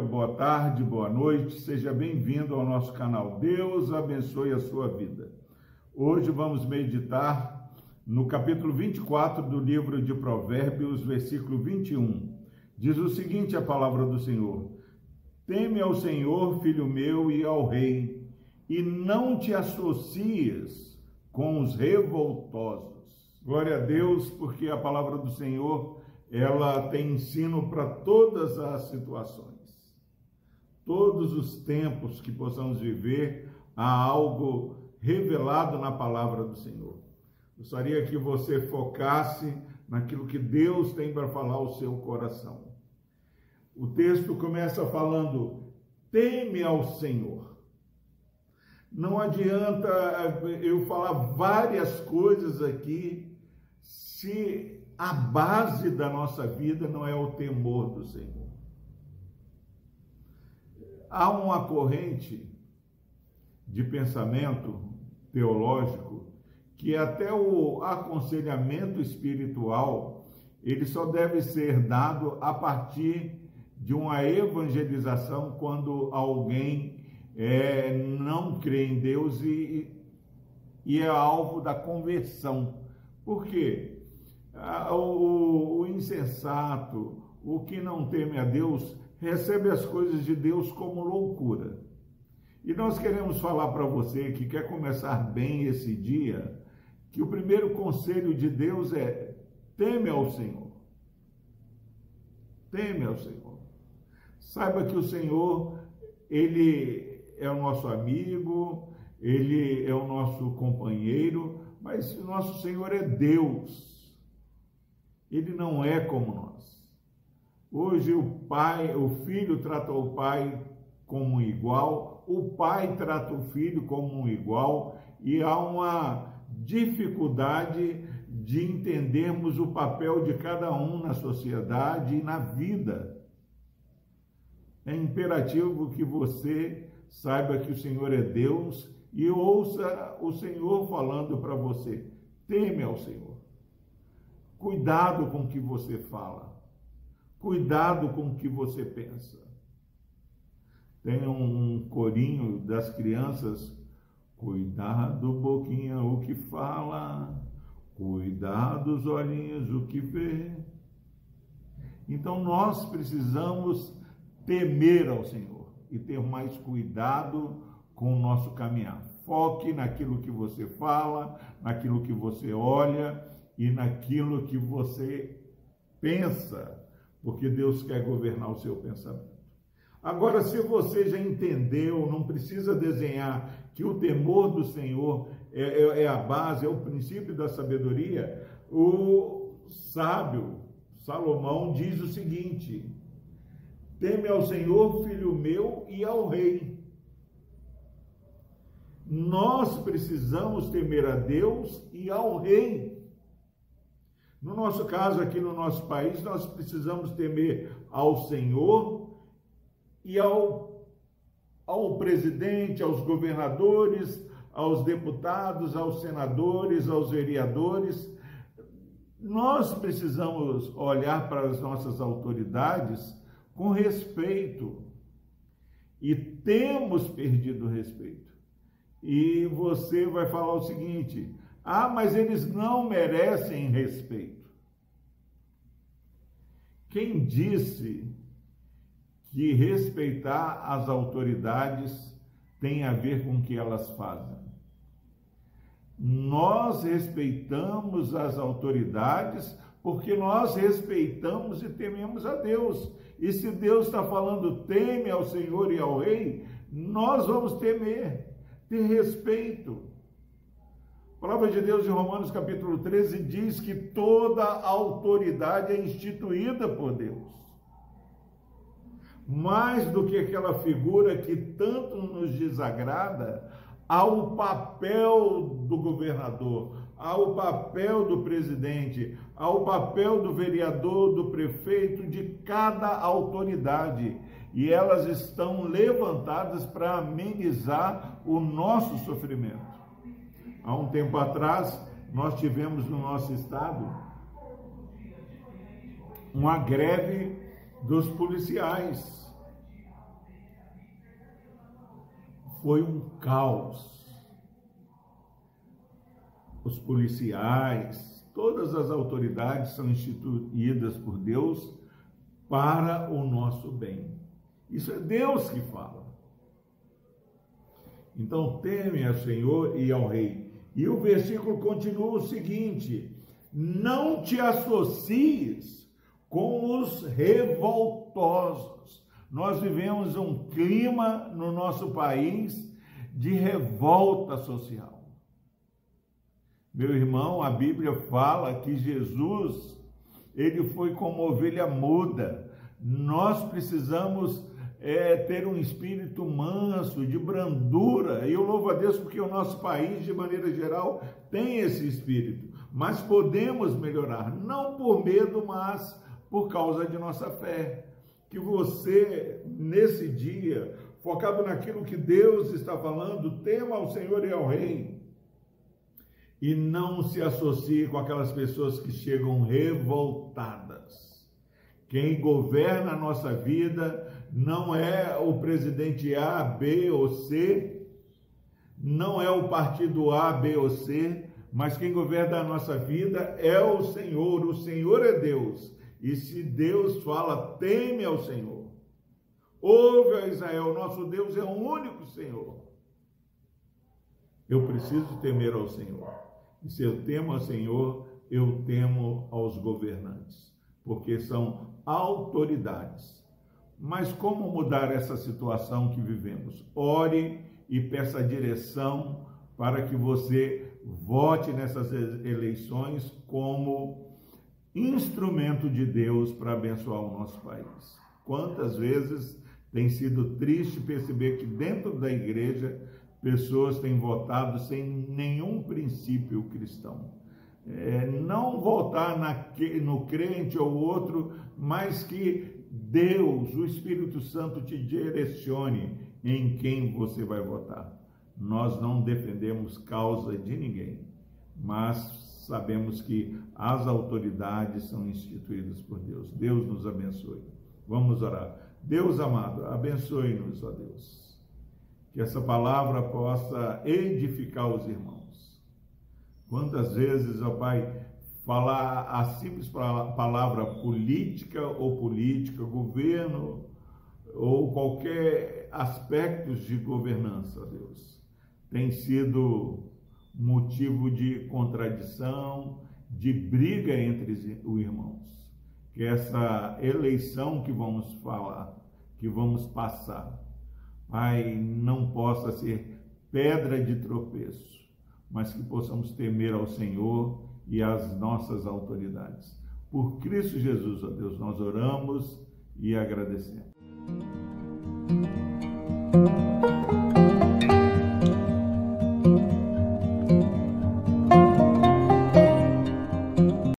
boa tarde, boa noite, seja bem-vindo ao nosso canal. Deus abençoe a sua vida. Hoje vamos meditar no capítulo 24 do livro de Provérbios, versículo 21. Diz o seguinte: a palavra do Senhor: Teme ao Senhor, filho meu, e ao Rei, e não te associes com os revoltosos. Glória a Deus, porque a palavra do Senhor ela tem ensino para todas as situações. Todos os tempos que possamos viver, há algo revelado na palavra do Senhor. Gostaria que você focasse naquilo que Deus tem para falar ao seu coração. O texto começa falando: teme ao Senhor. Não adianta eu falar várias coisas aqui se a base da nossa vida não é o temor do Senhor. Há uma corrente de pensamento teológico que até o aconselhamento espiritual ele só deve ser dado a partir de uma evangelização quando alguém é, não crê em Deus e, e é alvo da conversão. Por quê? Ah, o, o insensato, o que não teme a Deus, recebe as coisas de Deus como loucura. E nós queremos falar para você que quer começar bem esse dia, que o primeiro conselho de Deus é: teme ao Senhor. Teme ao Senhor. Saiba que o Senhor, ele é o nosso amigo, ele é o nosso companheiro, mas o nosso Senhor é Deus. Ele não é como nós. Hoje o pai, o filho trata o pai como um igual, o pai trata o filho como um igual e há uma dificuldade de entendermos o papel de cada um na sociedade e na vida. É imperativo que você saiba que o Senhor é Deus e ouça o Senhor falando para você. Teme ao Senhor. Cuidado com o que você fala. Cuidado com o que você pensa. Tem um corinho das crianças. Cuidado, boquinha, o que fala. Cuidado, os olhinhos, o que vê. Então nós precisamos temer ao Senhor e ter mais cuidado com o nosso caminhar. Foque naquilo que você fala, naquilo que você olha e naquilo que você pensa, porque Deus quer governar o seu pensamento. Agora, se você já entendeu, não precisa desenhar que o temor do Senhor é, é, é a base, é o princípio da sabedoria, o sábio Salomão diz o seguinte: teme ao Senhor, filho meu, e ao rei. Nós precisamos temer a Deus e ao rei. No nosso caso, aqui no nosso país, nós precisamos temer ao Senhor e ao, ao presidente, aos governadores, aos deputados, aos senadores, aos vereadores. Nós precisamos olhar para as nossas autoridades com respeito e temos perdido respeito. E você vai falar o seguinte: ah, mas eles não merecem respeito. Quem disse que respeitar as autoridades tem a ver com o que elas fazem? Nós respeitamos as autoridades porque nós respeitamos e tememos a Deus. E se Deus está falando teme ao Senhor e ao Rei, nós vamos temer, ter respeito. A palavra de Deus em Romanos capítulo 13 diz que toda autoridade é instituída por Deus. Mais do que aquela figura que tanto nos desagrada, há o papel do governador, há o papel do presidente, há o papel do vereador, do prefeito, de cada autoridade. E elas estão levantadas para amenizar o nosso sofrimento. Há um tempo atrás, nós tivemos no nosso estado uma greve dos policiais. foi um caos. Os policiais, todas as autoridades são instituídas por Deus para o nosso bem. Isso é Deus que fala. Então teme ao Senhor e ao Rei. E o versículo continua o seguinte: não te associes com os revoltosos. Nós vivemos um clima no nosso país de revolta social. Meu irmão, a Bíblia fala que Jesus, ele foi como ovelha muda. Nós precisamos é, ter um espírito manso, de brandura. E eu louvo a Deus porque o nosso país, de maneira geral, tem esse espírito. Mas podemos melhorar, não por medo, mas por causa de nossa fé. Que você, nesse dia, focado naquilo que Deus está falando, tema ao Senhor e ao Rei. E não se associe com aquelas pessoas que chegam revoltadas. Quem governa a nossa vida não é o presidente A, B ou C, não é o partido A, B ou C, mas quem governa a nossa vida é o Senhor, o Senhor é Deus. E se Deus fala, teme ao Senhor. Ouve a Israel, nosso Deus é o único Senhor. Eu preciso temer ao Senhor. E se eu temo ao Senhor, eu temo aos governantes, porque são autoridades mas como mudar essa situação que vivemos? Ore e peça direção para que você vote nessas eleições como instrumento de Deus para abençoar o nosso país. Quantas vezes tem sido triste perceber que dentro da igreja pessoas têm votado sem nenhum princípio cristão. É, não votar na, no crente ou outro, mas que Deus, o Espírito Santo, te direcione em quem você vai votar. Nós não defendemos causa de ninguém, mas sabemos que as autoridades são instituídas por Deus. Deus nos abençoe. Vamos orar. Deus amado, abençoe-nos, ó Deus. Que essa palavra possa edificar os irmãos. Quantas vezes, ó Pai, falar a simples palavra política ou política, governo ou qualquer aspecto de governança, Deus, tem sido motivo de contradição, de briga entre os irmãos. Que essa eleição que vamos falar, que vamos passar, Pai, não possa ser pedra de tropeço, mas que possamos temer ao Senhor e as nossas autoridades. Por Cristo Jesus, ó Deus, nós oramos e agradecemos.